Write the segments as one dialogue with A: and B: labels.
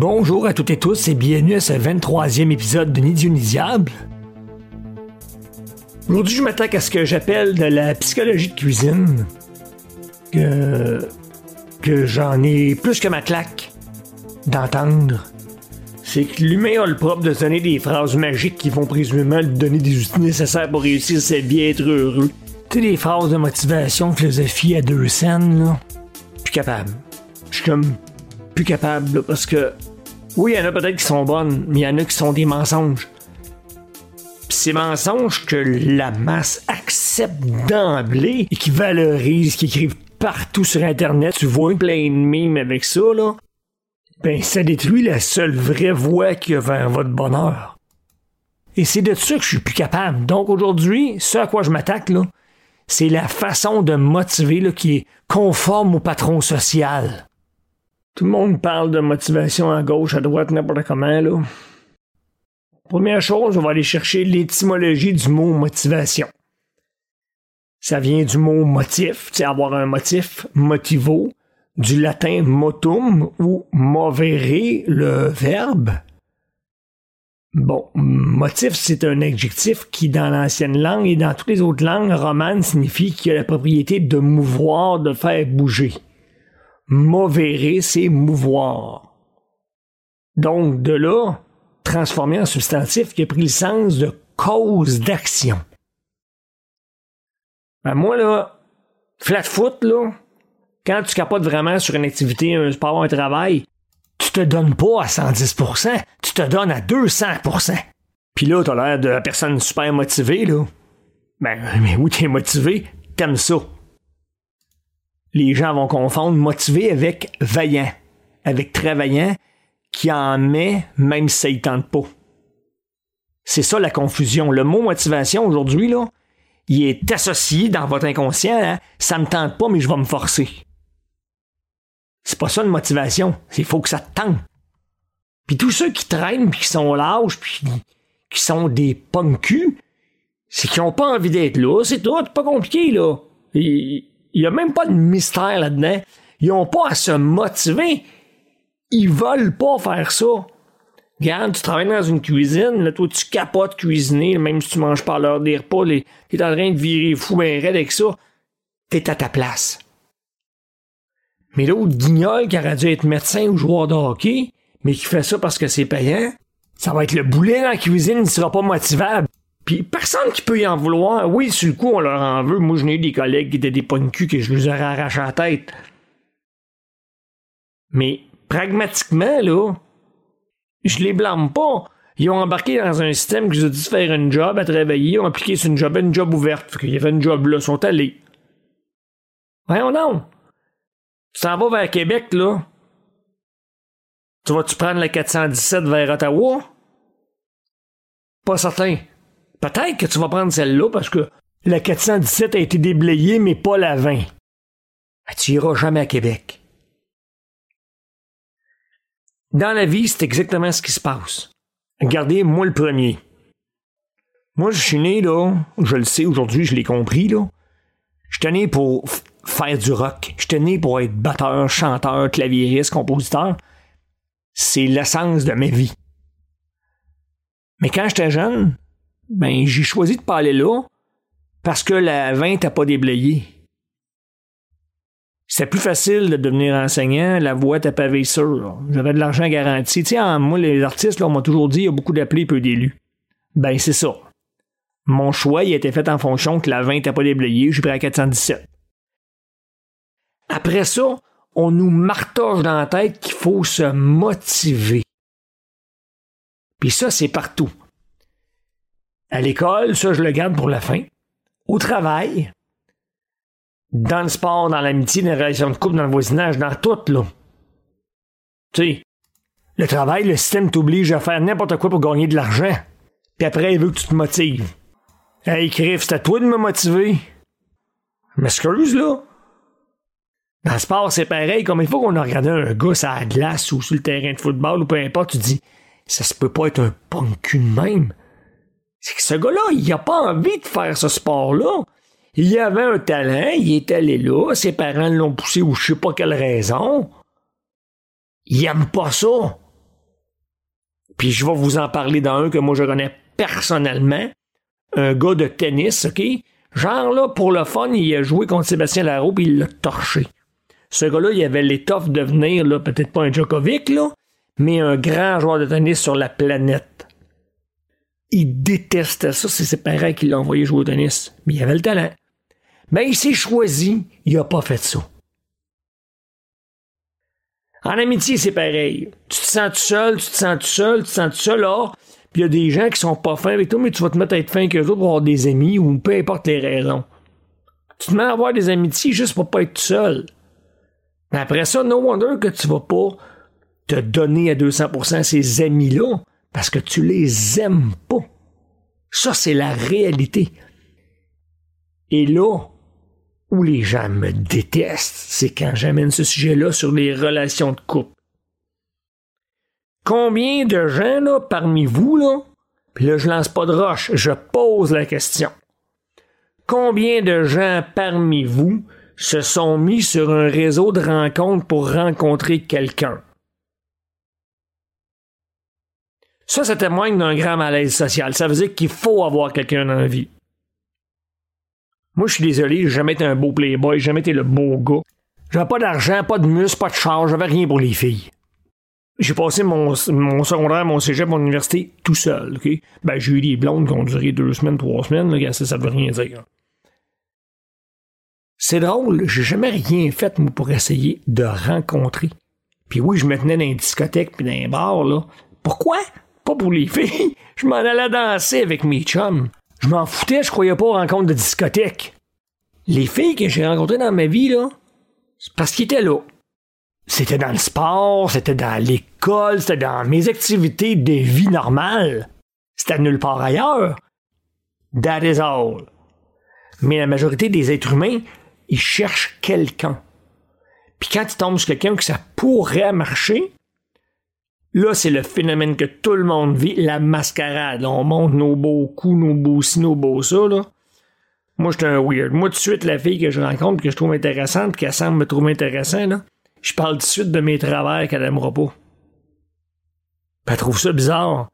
A: Bonjour à toutes et tous et bienvenue à ce 23e épisode de Ni ni Diable. Aujourd'hui, je m'attaque à ce que j'appelle de la psychologie de cuisine. Que, que j'en ai plus que ma claque d'entendre. C'est que l'humain a le propre de donner des phrases magiques qui vont présumément lui donner des outils nécessaires pour réussir sa vie et être heureux. Tu sais, des phrases de motivation, philosophie à deux scènes, là. Plus capable. Je suis comme plus capable, là, parce que oui, il y en a peut-être qui sont bonnes, mais il y en a qui sont des mensonges. Pis ces mensonges que la masse accepte d'emblée et qui valorise, qui écrivent partout sur Internet, tu vois plein de mimes avec ça, là, ben ça détruit la seule vraie voie qui a vers votre bonheur. Et c'est de ça que je suis plus capable. Donc aujourd'hui, ce à quoi je m'attaque, là, c'est la façon de motiver qui est conforme au patron social. Tout le monde parle de motivation à gauche, à droite, n'importe comment, là. Première chose, on va aller chercher l'étymologie du mot motivation. Ça vient du mot motif, c'est avoir un motif, motivo, du latin motum ou movere, le verbe. Bon, motif, c'est un adjectif qui, dans l'ancienne langue et dans toutes les autres langues romanes, signifie qu'il a la propriété de mouvoir, de faire bouger. Movere, c'est mouvoir. Donc, de là, transformé en substantif qui a pris le sens de cause d'action. Ben moi, là, flat foot, là, quand tu capotes vraiment sur une activité, un sport, un travail, tu te donnes pas à 110%, tu te donnes à 200%. Puis là, t'as l'air de la personne super motivée, là. Ben, mais oui, t'es motivé, t'aimes ça. Les gens vont confondre motivé avec vaillant, avec travaillant, qui en met même si ça y tente pas. C'est ça la confusion. Le mot motivation aujourd'hui, là, il est associé dans votre inconscient à ça me tente pas, mais je vais me forcer. C'est pas ça une motivation. C'est faut que ça te tente. Puis tous ceux qui traînent, puis qui sont lâches, puis qui sont des pommes-culs, c'est qu'ils ont pas envie d'être là. C'est tout, pas compliqué, là. Il y a même pas de mystère là-dedans. Ils ont pas à se motiver. Ils veulent pas faire ça. Regarde, tu travailles dans une cuisine, là, toi, tu capotes cuisiner, même si tu manges pas l'heure des repas, les, t'es en train de virer fou ben raide avec ça. T'es à ta place. Mais l'autre guignol qui aurait dû être médecin ou joueur de hockey, mais qui fait ça parce que c'est payant, ça va être le boulet dans la cuisine, il sera pas motivable. Puis personne qui peut y en vouloir. Oui, sur le coup, on leur en veut. Moi, j'en ai eu des collègues qui étaient des de cul que je leur aurais arraché la tête. Mais pragmatiquement, là, je les blâme pas. Ils ont embarqué dans un système qui les a dit faire une job à travailler, ils ont appliqué sur une job, une job ouverte. Fait qu'il y avait une job là, ils sont allés. Voyons non. Tu t'en vas vers Québec, là. Tu vas-tu prendre la 417 vers Ottawa? Pas certain. Peut-être que tu vas prendre celle-là parce que la 417 a été déblayée, mais pas la 20. Ah, tu iras jamais à Québec. Dans la vie, c'est exactement ce qui se passe. Regardez, moi le premier. Moi, je suis né, là, je le sais aujourd'hui, je l'ai compris, là. Je suis né pour faire du rock. Je né pour être batteur, chanteur, claviériste, compositeur. C'est l'essence de ma vie. Mais quand j'étais jeune, ben, j'ai choisi de pas aller là parce que la 20 n'a pas déblayé. C'était plus facile de devenir enseignant, la voix était pavée sûre. J'avais de l'argent garanti. Sais, moi, les artistes, on m'a toujours dit, il y a beaucoup d'appelés, peu d'élus. Ben, c'est ça. Mon choix, il a été fait en fonction que la 20 n'a pas déblayé, j'ai pris à 417. Après ça, on nous martoche dans la tête qu'il faut se motiver. Puis ça, c'est partout. À l'école, ça, je le garde pour la fin. Au travail, dans le sport, dans l'amitié, dans les relations de couple, dans le voisinage, dans tout, là. Tu sais, le travail, le système t'oblige à faire n'importe quoi pour gagner de l'argent. Puis après, il veut que tu te motives. Hey, Criff, c'est à toi de me motiver. M'excuse, là. Dans le sport, c'est pareil. Comme il faut qu'on a regardé un gars à la glace ou sur le terrain de football ou peu importe, tu dis, ça se peut pas être un punk même. C'est que ce gars-là, il a pas envie de faire ce sport-là. Il avait un talent, il est allé là, ses parents l'ont poussé ou je sais pas quelle raison. Il aime pas ça. Puis je vais vous en parler dans un que moi je connais personnellement. Un gars de tennis, OK? Genre là, pour le fun, il a joué contre Sébastien Larreau puis il l'a torché. Ce gars-là, il avait l'étoffe de devenir, là, peut-être pas un Djokovic, mais un grand joueur de tennis sur la planète. Il détestait ça, c'est ses parents qui l'ont envoyé jouer au tennis. Mais il avait le talent. Mais il s'est choisi, il a pas fait ça. En amitié, c'est pareil. Tu te sens tout seul, tu te sens tout seul, tu te sens tout seul, là. Puis il y a des gens qui sont pas fins avec toi, mais tu vas te mettre à être fin qu'eux autres pour avoir des amis ou peu importe les raisons. Tu te mets à avoir des amitiés juste pour pas être tout seul. Mais après ça, no wonder que tu vas pas te donner à 200% ces amis-là parce que tu les aimes pas. Ça, c'est la réalité. Et là, où les gens me détestent, c'est quand j'amène ce sujet-là sur les relations de couple. Combien de gens, là, parmi vous, là, puis là, je lance pas de roche, je pose la question. Combien de gens parmi vous se sont mis sur un réseau de rencontres pour rencontrer quelqu'un? Ça, ça témoigne d'un grand malaise social. Ça veut dire qu'il faut avoir quelqu'un dans la vie. Moi, je suis désolé, j'ai jamais été un beau playboy, j'ai jamais été le beau gars. J'avais pas d'argent, pas de muscles, pas de charge, j'avais rien pour les filles. J'ai passé mon, secondaire, mon cégep, mon université tout seul, OK? Ben, j'ai eu des blondes qui ont duré deux semaines, trois semaines, là, ça, ça veut rien dire. C'est drôle, j'ai jamais rien fait, pour essayer de rencontrer. Puis oui, je me tenais dans les discothèques puis dans les bars, là. Pourquoi? Pas pour les filles. Je m'en allais danser avec mes chums. Je m'en foutais, je croyais pas aux rencontres de discothèque. Les filles que j'ai rencontrées dans ma vie, là, c'est parce qu'ils étaient là. C'était dans le sport, c'était dans l'école, c'était dans mes activités de vie normale. C'était nulle part ailleurs. That is all. Mais la majorité des êtres humains, ils cherchent quelqu'un. Puis quand ils tombent sur quelqu'un que ça pourrait marcher, Là, c'est le phénomène que tout le monde vit, la mascarade. on monte nos beaux coups, nos beaux ci, nos beaux ça, là. Moi, j'étais un weird. Moi, de suite, la fille que je rencontre, que je trouve intéressante, qu'elle semble me trouver intéressant, là, je parle tout de suite de mes travers qu'elle aimera pas. elle trouve ça bizarre.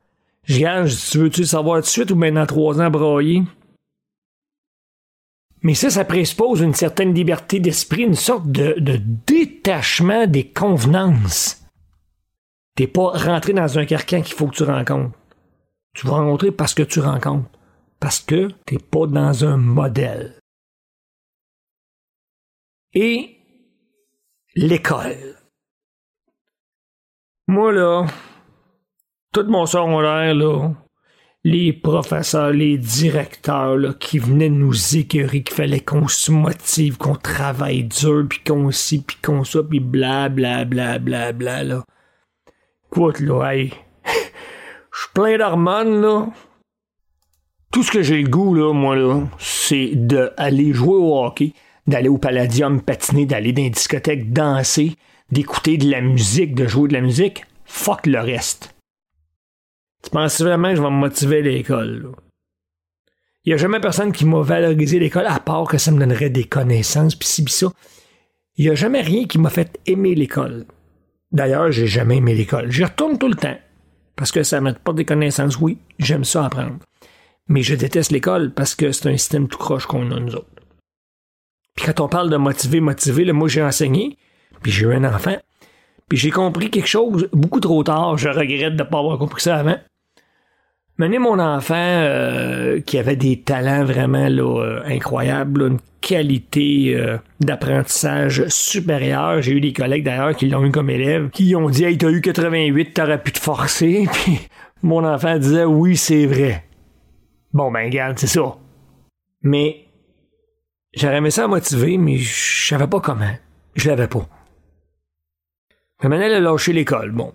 A: Je gagne, tu veux-tu savoir tout de suite ou maintenant trois ans broyer? Mais ça, ça présuppose une certaine liberté d'esprit, une sorte de détachement des convenances. T'es pas rentré dans un carcan qu'il faut que tu rencontres. Tu vas rencontrer parce que tu rencontres. Parce que t'es pas dans un modèle. Et l'école. Moi, là, tout mon secondaire, là, les professeurs, les directeurs là, qui venaient nous écœurer qu'il fallait qu'on se motive, qu'on travaille dur, puis qu'on ci, puis qu'on ça, puis bla bla bla bla bla là. Écoute, là, hey, je suis plein d'hormones, là. Tout ce que j'ai le goût, là, moi, là, c'est d'aller jouer au hockey, d'aller au Palladium patiner, d'aller dans les discothèques danser, d'écouter de la musique, de jouer de la musique. Fuck le reste. Tu penses vraiment que je vais me motiver à l'école, Il n'y a jamais personne qui m'a valorisé l'école, à part que ça me donnerait des connaissances, pis ci, pis ça. Il n'y a jamais rien qui m'a fait aimer l'école. D'ailleurs, j'ai jamais aimé l'école. J'y retourne tout le temps. Parce que ça pas des connaissances. Oui, j'aime ça apprendre. Mais je déteste l'école parce que c'est un système tout croche qu'on a nous autres. Puis quand on parle de motiver, motiver, là, moi j'ai enseigné, puis j'ai eu un enfant, puis j'ai compris quelque chose beaucoup trop tard. Je regrette de ne pas avoir compris ça avant. Mener mon enfant euh, qui avait des talents vraiment euh, incroyables, une qualité euh, d'apprentissage supérieure. J'ai eu des collègues d'ailleurs qui l'ont eu comme élève, qui ont dit Hey, t'as eu 88, t'aurais pu te forcer. Puis mon enfant disait Oui, c'est vrai. Bon ben regarde, c'est ça. Mais j'aurais aimé ça motiver, mais je savais pas comment. Je l'avais pas. Maintenant, elle a l'école. Bon,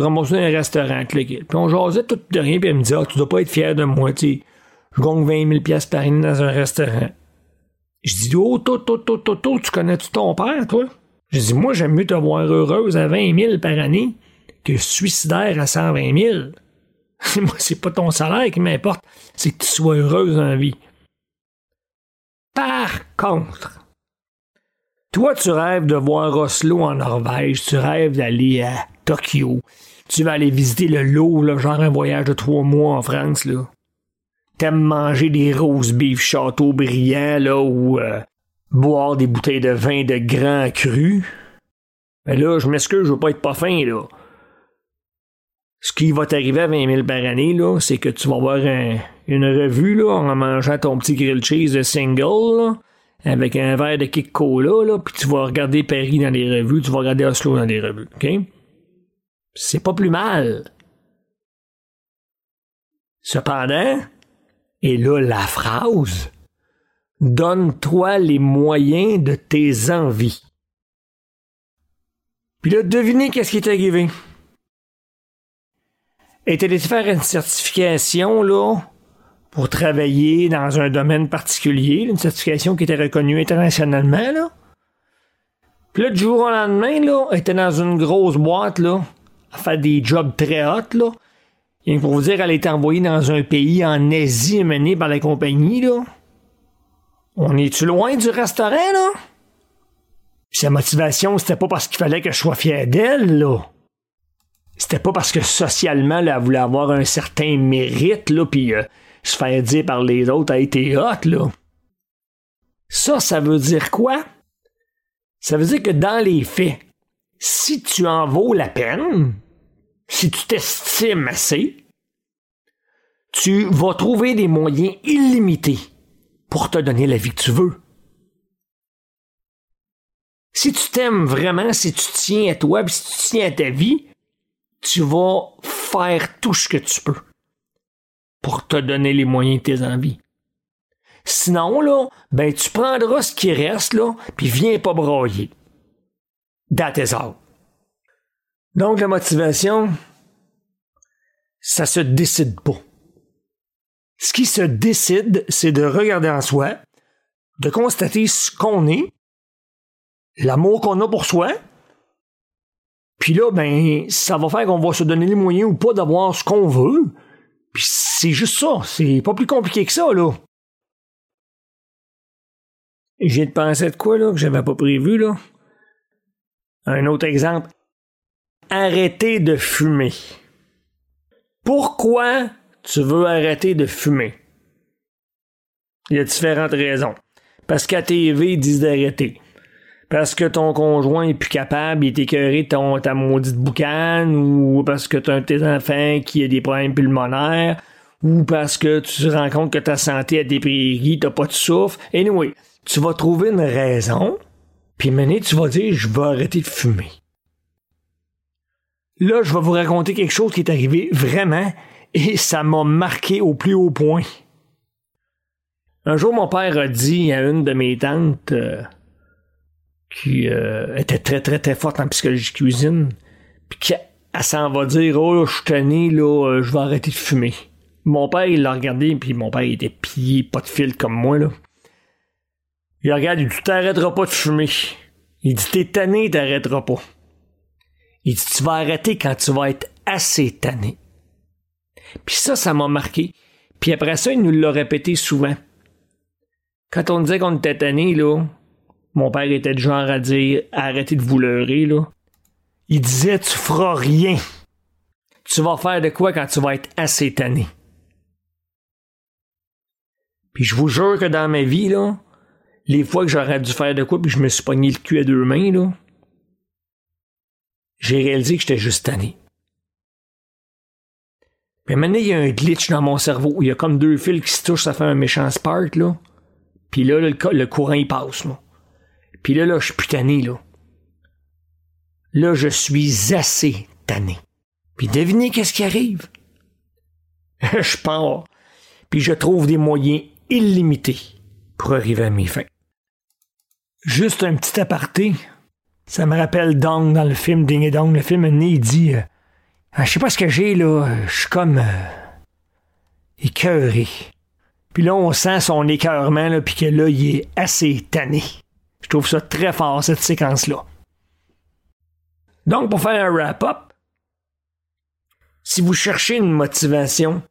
A: remboursé dans un restaurant, Puis on jasait tout de rien, puis elle me dit, ah, tu dois pas être fier de moi, tu Je gagne 20 000 pièces par année dans un restaurant. Je dis, oh, toi, toi, toi, toi, toi, tu connais-tu ton père, toi? Je dis, moi, j'aime mieux te voir heureuse à 20 000 par année que suicidaire à 120 000. moi, c'est pas ton salaire qui m'importe, c'est que tu sois heureuse la vie. Par contre, toi, tu rêves de voir Oslo en Norvège, tu rêves d'aller à Tokyo, Tu vas aller visiter le lot, genre un voyage de trois mois en France, là. T'aimes manger des roses beef château brillant, là, ou euh, boire des bouteilles de vin de grand cru. Mais là, je m'excuse, je veux pas être pas fin, là. Ce qui va t'arriver à 20 000 par année, là, c'est que tu vas avoir une revue, là, en mangeant ton petit grill cheese de single, là, avec un verre de cola, là, puis tu vas regarder Paris dans les revues, tu vas regarder Oslo dans les revues, OK? C'est pas plus mal. Cependant, et là la phrase, donne-toi les moyens de tes envies. Puis là, devinez qu'est-ce qui est arrivé. Et allé faire une certification, là, pour travailler dans un domaine particulier, une certification qui était reconnue internationalement, là? Puis là, du jour au lendemain, là, était dans une grosse boîte, là, à faire des jobs très hot, là. Et pour vous dire, elle était envoyée dans un pays en Asie mené par la compagnie, là. On est-tu loin du restaurant, là? sa motivation, c'était pas parce qu'il fallait que je sois fier d'elle, là. C'était pas parce que socialement, là, elle voulait avoir un certain mérite, là, puis euh, se faire dire par les autres, a été hot, là. Ça, ça veut dire quoi? Ça veut dire que dans les faits, si tu en vaux la peine, si tu t'estimes assez, tu vas trouver des moyens illimités pour te donner la vie que tu veux. Si tu t'aimes vraiment, si tu tiens à toi, si tu tiens à ta vie, tu vas faire tout ce que tu peux pour te donner les moyens de tes envies. Sinon, là, ben, tu prendras ce qui reste, là, puis viens pas broyer. That is all. Donc, la motivation, ça se décide pas. Ce qui se décide, c'est de regarder en soi, de constater ce qu'on est, l'amour qu'on a pour soi, puis là, ben, ça va faire qu'on va se donner les moyens ou pas d'avoir ce qu'on veut. Puis c'est juste ça, c'est pas plus compliqué que ça, là. J'ai de penser de quoi, là, que j'avais pas prévu, là? Un autre exemple. Arrêter de fumer. Pourquoi tu veux arrêter de fumer? Il y a différentes raisons. Parce qu'à TV, ils disent d'arrêter parce que ton conjoint est plus capable, il est écœuré de ta maudite boucane, ou parce que tu as un de tes enfants qui a des problèmes pulmonaires, ou parce que tu te rends compte que ta santé a déprimé, t'as pas de souffle. Anyway, tu vas trouver une raison, puis maintenant tu vas dire je vais arrêter de fumer. Là, je vais vous raconter quelque chose qui est arrivé vraiment et ça m'a marqué au plus haut point. Un jour, mon père a dit à une de mes tantes, euh, qui euh, était très, très, très forte en psychologie cuisine, puis qu'elle s'en va dire Oh, je suis tanné, là, euh, je vais arrêter de fumer. Mon père, il l'a regardé, puis mon père, était pillé, pas de fil comme moi, là. Il regarde, il dit Tu t'arrêteras pas de fumer. Il dit T'es tanné, t'arrêteras pas. Il dit Tu vas arrêter quand tu vas être assez tanné. Puis ça, ça m'a marqué. Puis après ça, il nous l'a répété souvent. Quand on disait qu'on était tanné, là, mon père était du genre à dire arrêtez de vous leurrer, là. Il disait tu feras rien. Tu vas faire de quoi quand tu vas être assez tanné? Puis je vous jure que dans ma vie, là, les fois que j'aurais dû faire de quoi puis je me suis pogné le cul à deux mains, là, j'ai réalisé que j'étais juste tanné. Puis maintenant, il y a un glitch dans mon cerveau. Il y a comme deux fils qui se touchent, ça fait un méchant spark, là. Puis là, le, courant, il passe, là. Puis là, là, je suis plus tanné, là. Là, je suis assez tanné. Puis devinez qu'est-ce qui arrive? je pars. Puis je trouve des moyens illimités pour arriver à mes fins. Juste un petit aparté. Ça me rappelle Dong dans le film Ding et Dong. Le film, il dit ah, Je sais pas ce que j'ai, là. Je suis comme. Euh, écœuré. Puis là, on sent son écœurement, là, puis que là, il est assez tanné. Je trouve ça très fort, cette séquence-là. Donc, pour faire un wrap-up, si vous cherchez une motivation,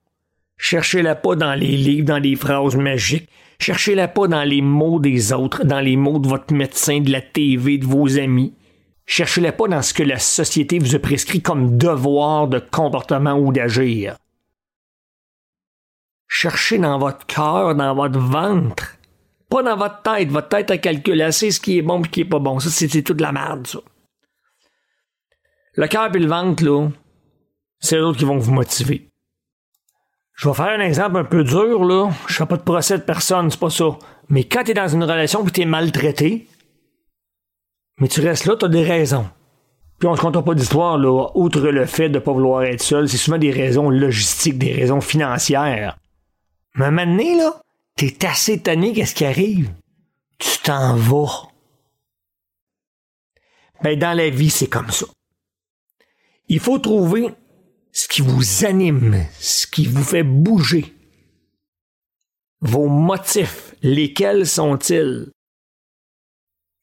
A: cherchez-la pas dans les livres, dans les phrases magiques, cherchez-la pas dans les mots des autres, dans les mots de votre médecin, de la TV, de vos amis. Cherchez-les pas dans ce que la société vous a prescrit comme devoir de comportement ou d'agir. Cherchez dans votre cœur, dans votre ventre. Pas dans votre tête. Votre tête a calculé assez ce qui est bon et ce qui est pas bon. Ça, c'est toute la merde, ça. Le cœur et le ventre, là, c'est eux qui vont vous motiver. Je vais faire un exemple un peu dur, là. Je fais pas de procès de personne, c'est pas ça. Mais quand t'es dans une relation tu t'es maltraité, mais tu restes là, t'as des raisons. Puis on se compte pas d'histoire, là, outre le fait de pas vouloir être seul, c'est souvent des raisons logistiques, des raisons financières. Mais maintenant, là, t'es assez tanné qu'est-ce qui arrive? Tu t'en vas. Ben, dans la vie, c'est comme ça. Il faut trouver ce qui vous anime, ce qui vous fait bouger. Vos motifs, lesquels sont-ils?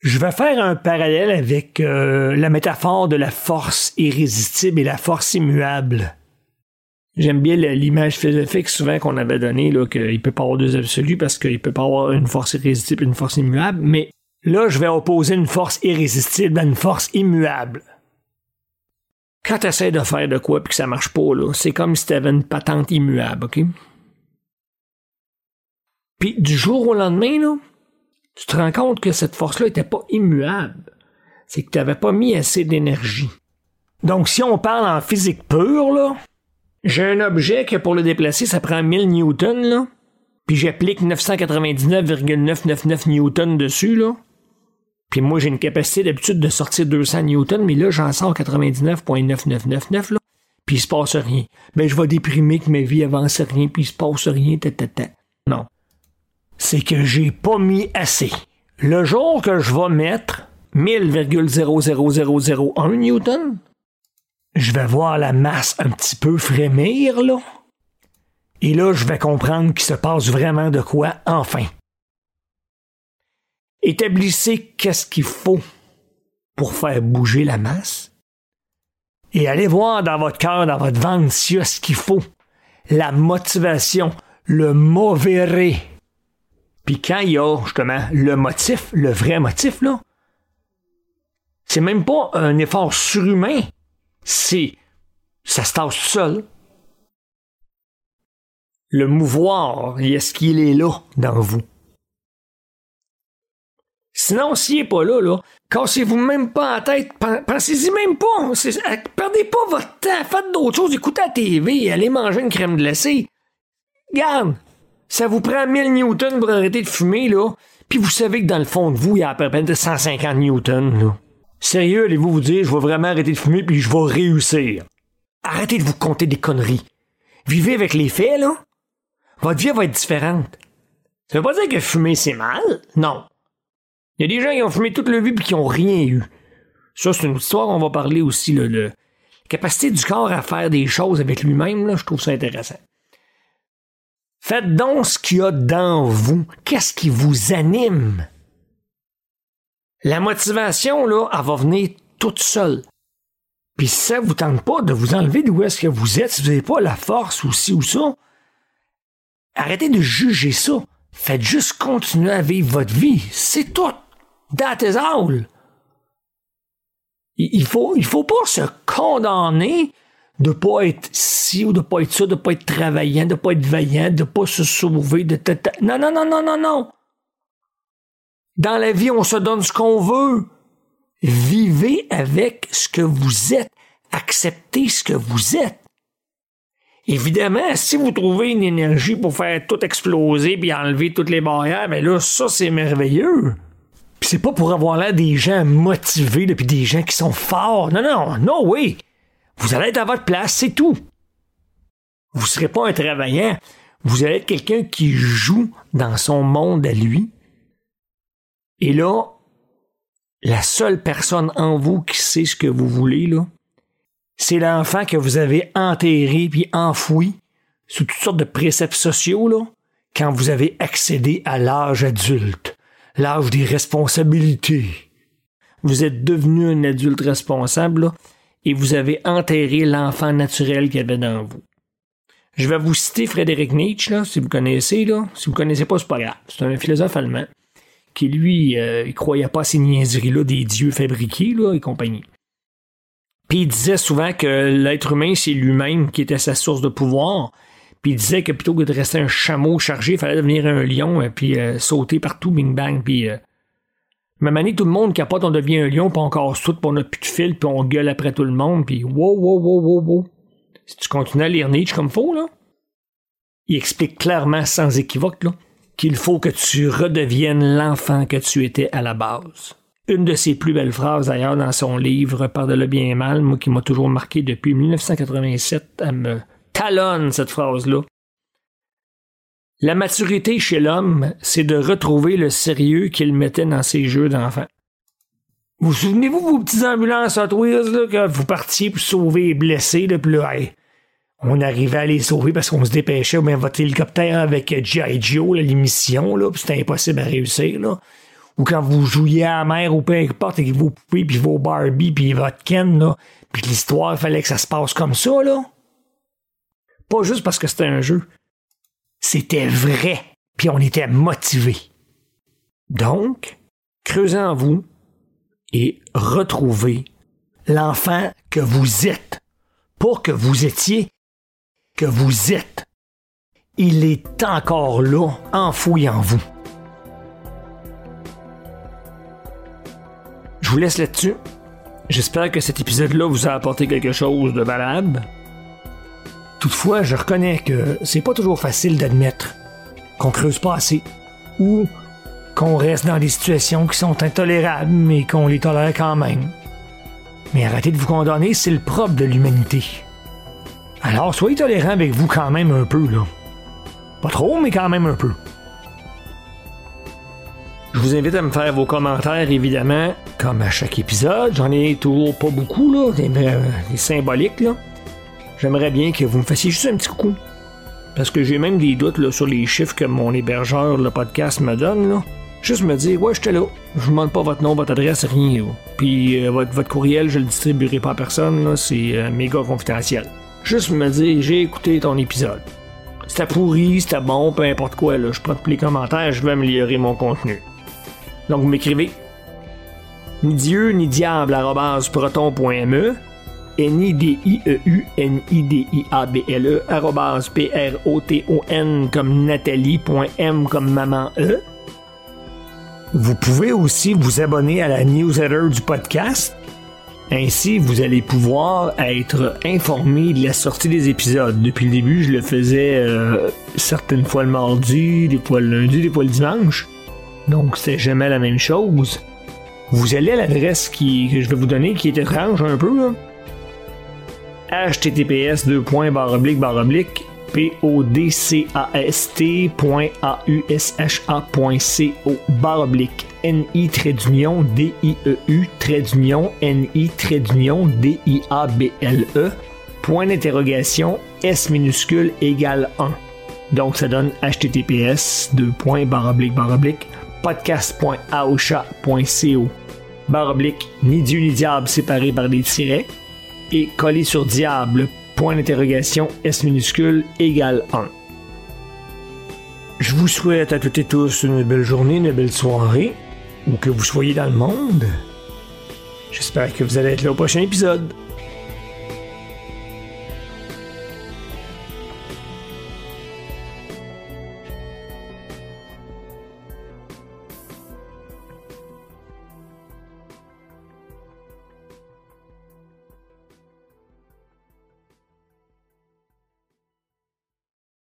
A: Je vais faire un parallèle avec euh, la métaphore de la force irrésistible et la force immuable. J'aime bien l'image philosophique souvent qu'on avait donnée, qu'il ne peut pas avoir deux absolus parce qu'il peut pas avoir une force irrésistible et une force immuable, mais là, je vais opposer une force irrésistible à une force immuable. Quand tu essaies de faire de quoi et que ça marche pas, c'est comme si tu avais une patente immuable, OK? Puis du jour au lendemain, là, tu te rends compte que cette force-là n'était pas immuable. C'est que tu n'avais pas mis assez d'énergie. Donc, si on parle en physique pure, là, j'ai un objet que pour le déplacer, ça prend 1000 newtons, là, puis j'applique 999,999 newtons dessus, là. Puis moi, j'ai une capacité d'habitude de sortir 200 newtons, mais là, j'en sors 99,9999, là, puis il se passe rien. Ben, je vais déprimer que ma vie avance rien, puis il se passe rien, ta, Non c'est que j'ai pas mis assez. Le jour que je vais mettre 1000,00001 newton, je vais voir la masse un petit peu frémir, là. Et là, je vais comprendre qu'il se passe vraiment de quoi, enfin. Établissez qu'est-ce qu'il faut pour faire bouger la masse. Et allez voir dans votre cœur, dans votre ventre, s'il y a ce qu'il faut. La motivation, le mauvais ré puis quand il y a justement le motif, le vrai motif, là, c'est même pas un effort surhumain. C'est. Ça se tasse seul. Le mouvoir, est-ce qu'il est là dans vous? Sinon, s'il n'est pas là, là, cassez-vous même pas la tête, pensez-y même pas. Perdez pas votre temps, faites d'autres choses, écoutez la TV, allez manger une crème glacée. Garde, ça vous prend 1000 newtons pour arrêter de fumer, là. Puis vous savez que dans le fond de vous, il y a à peu près 150 newtons, là. Sérieux, allez-vous vous dire, je vais vraiment arrêter de fumer puis je vais réussir. Arrêtez de vous compter des conneries. Vivez avec les faits, là. Votre vie va être différente. Ça veut pas dire que fumer c'est mal, non. Il y a des gens qui ont fumé toute leur vie puis qui ont rien eu. Ça, c'est une histoire, on va parler aussi, là, la capacité du corps à faire des choses avec lui-même, là, je trouve ça intéressant. Faites donc ce qu'il y a dans vous. Qu'est-ce qui vous anime? La motivation, là, elle va venir toute seule. Puis si ça vous tente pas de vous enlever d'où est-ce que vous êtes, si vous n'avez pas la force ou ci ou ça, arrêtez de juger ça. Faites juste continuer à vivre votre vie. C'est tout. That is all. Il faut, il faut pas se condamner de pas être ci ou de pas être ça, de pas être travaillant, de pas être vaillant, de pas se sauver, de Non, non, non, non, non, non. Dans la vie, on se donne ce qu'on veut. Vivez avec ce que vous êtes. Acceptez ce que vous êtes. Évidemment, si vous trouvez une énergie pour faire tout exploser puis enlever toutes les barrières, ben là, ça, c'est merveilleux. Puis c'est pas pour avoir l'air des gens motivés, depuis des gens qui sont forts. Non, non, non, oui. Vous allez être à votre place, c'est tout. Vous serez pas un travaillant. Vous allez être quelqu'un qui joue dans son monde à lui. Et là, la seule personne en vous qui sait ce que vous voulez, là, c'est l'enfant que vous avez enterré puis enfoui sous toutes sortes de préceptes sociaux, là, quand vous avez accédé à l'âge adulte, l'âge des responsabilités. Vous êtes devenu un adulte responsable, et vous avez enterré l'enfant naturel qu'il y avait dans vous. Je vais vous citer Frédéric Nietzsche, si vous connaissez, là. Si vous connaissez pas, c'est pas grave. C'est un philosophe allemand qui lui, euh, croyait pas à ces niaiseries-là des dieux fabriqués, et compagnie. Puis il disait souvent que l'être humain, c'est lui-même qui était sa source de pouvoir. Puis il disait que plutôt que de rester un chameau chargé, il fallait devenir un lion, et euh, puis euh, sauter partout, bing bang, puis... Euh, même tout le monde capote, on devient un lion, puis on casse tout, puis on a plus de fil, puis on gueule après tout le monde, puis wow, wow, wow, wow, wow. Si tu continues à lire Nietzsche comme faux, là, il explique clairement, sans équivoque, là, qu'il faut que tu redeviennes l'enfant que tu étais à la base. Une de ses plus belles phrases, d'ailleurs, dans son livre Par de le bien et mal, moi qui m'a toujours marqué depuis 1987, elle me talonne cette phrase-là. La maturité chez l'homme, c'est de retrouver le sérieux qu'il mettait dans ses jeux d'enfant. Vous souvenez-vous vos petites ambulances Hot Wheels, là, quand vous partiez pour sauver les blessés, là, puis là, on arrivait à les sauver parce qu'on se dépêchait, bien votre hélicoptère avec G.I. Joe, l'émission, là, puis c'était impossible à réussir, là. Ou quand vous jouiez à la mer, ou peu importe, avec vos poupées, puis vos Barbie, puis votre Ken, là, puis l'histoire, fallait que ça se passe comme ça, là. Pas juste parce que c'était un jeu. C'était vrai. Puis on était motivé. Donc, creusez en vous et retrouvez l'enfant que vous êtes. Pas que vous étiez, que vous êtes. Il est encore là, enfoui en vous. Je vous laisse là-dessus. J'espère que cet épisode-là vous a apporté quelque chose de valable. Toutefois, je reconnais que c'est pas toujours facile d'admettre qu'on creuse pas assez ou qu'on reste dans des situations qui sont intolérables mais qu'on les tolère quand même. Mais arrêtez de vous condamner, c'est le propre de l'humanité. Alors soyez tolérants avec vous quand même un peu, là. Pas trop, mais quand même un peu. Je vous invite à me faire vos commentaires, évidemment, comme à chaque épisode. J'en ai toujours pas beaucoup, là, des, euh, des symboliques, là j'aimerais bien que vous me fassiez juste un petit coucou. Parce que j'ai même des doutes sur les chiffres que mon hébergeur, le podcast, me donne. Là. Juste me dire, ouais, j'étais là. Je vous demande pas votre nom, votre adresse, rien. Puis euh, votre, courriel, je le distribuerai pas à personne. C'est euh, méga confidentiel. Juste me dire, j'ai écouté ton épisode. C'était pourri, c'était bon, peu importe quoi. Là. Je prends tous les commentaires, je vais améliorer mon contenu. Donc vous m'écrivez ni Dieu ni diable proton.me N-I-D-I-E-U, N-I-D-I-A-B-L-E, arrobas P-R-O-T-O-N comme Nathalie.m comme maman E. Vous pouvez aussi vous abonner à la newsletter du podcast. Ainsi, vous allez pouvoir être informé de la sortie des épisodes. Depuis le début, je le faisais euh, certaines fois le mardi, des fois le lundi, des fois le dimanche. Donc, c'est jamais la même chose. Vous allez à l'adresse que je vais vous donner, qui est étrange un peu, https podcast.ausha.co baroblique ni trait d'union d i e u trait d'union n i trait d'union d i a b l e point d'interrogation s minuscule égale 1 donc ça donne https baroblique podcast.ausha.co baroblique ni dieu ni diable séparé par des tirets et collé sur diable, point d'interrogation, S minuscule, égale 1. Je vous souhaite à toutes et tous une belle journée, une belle soirée, où que vous soyez dans le monde. J'espère que vous allez être là au prochain épisode.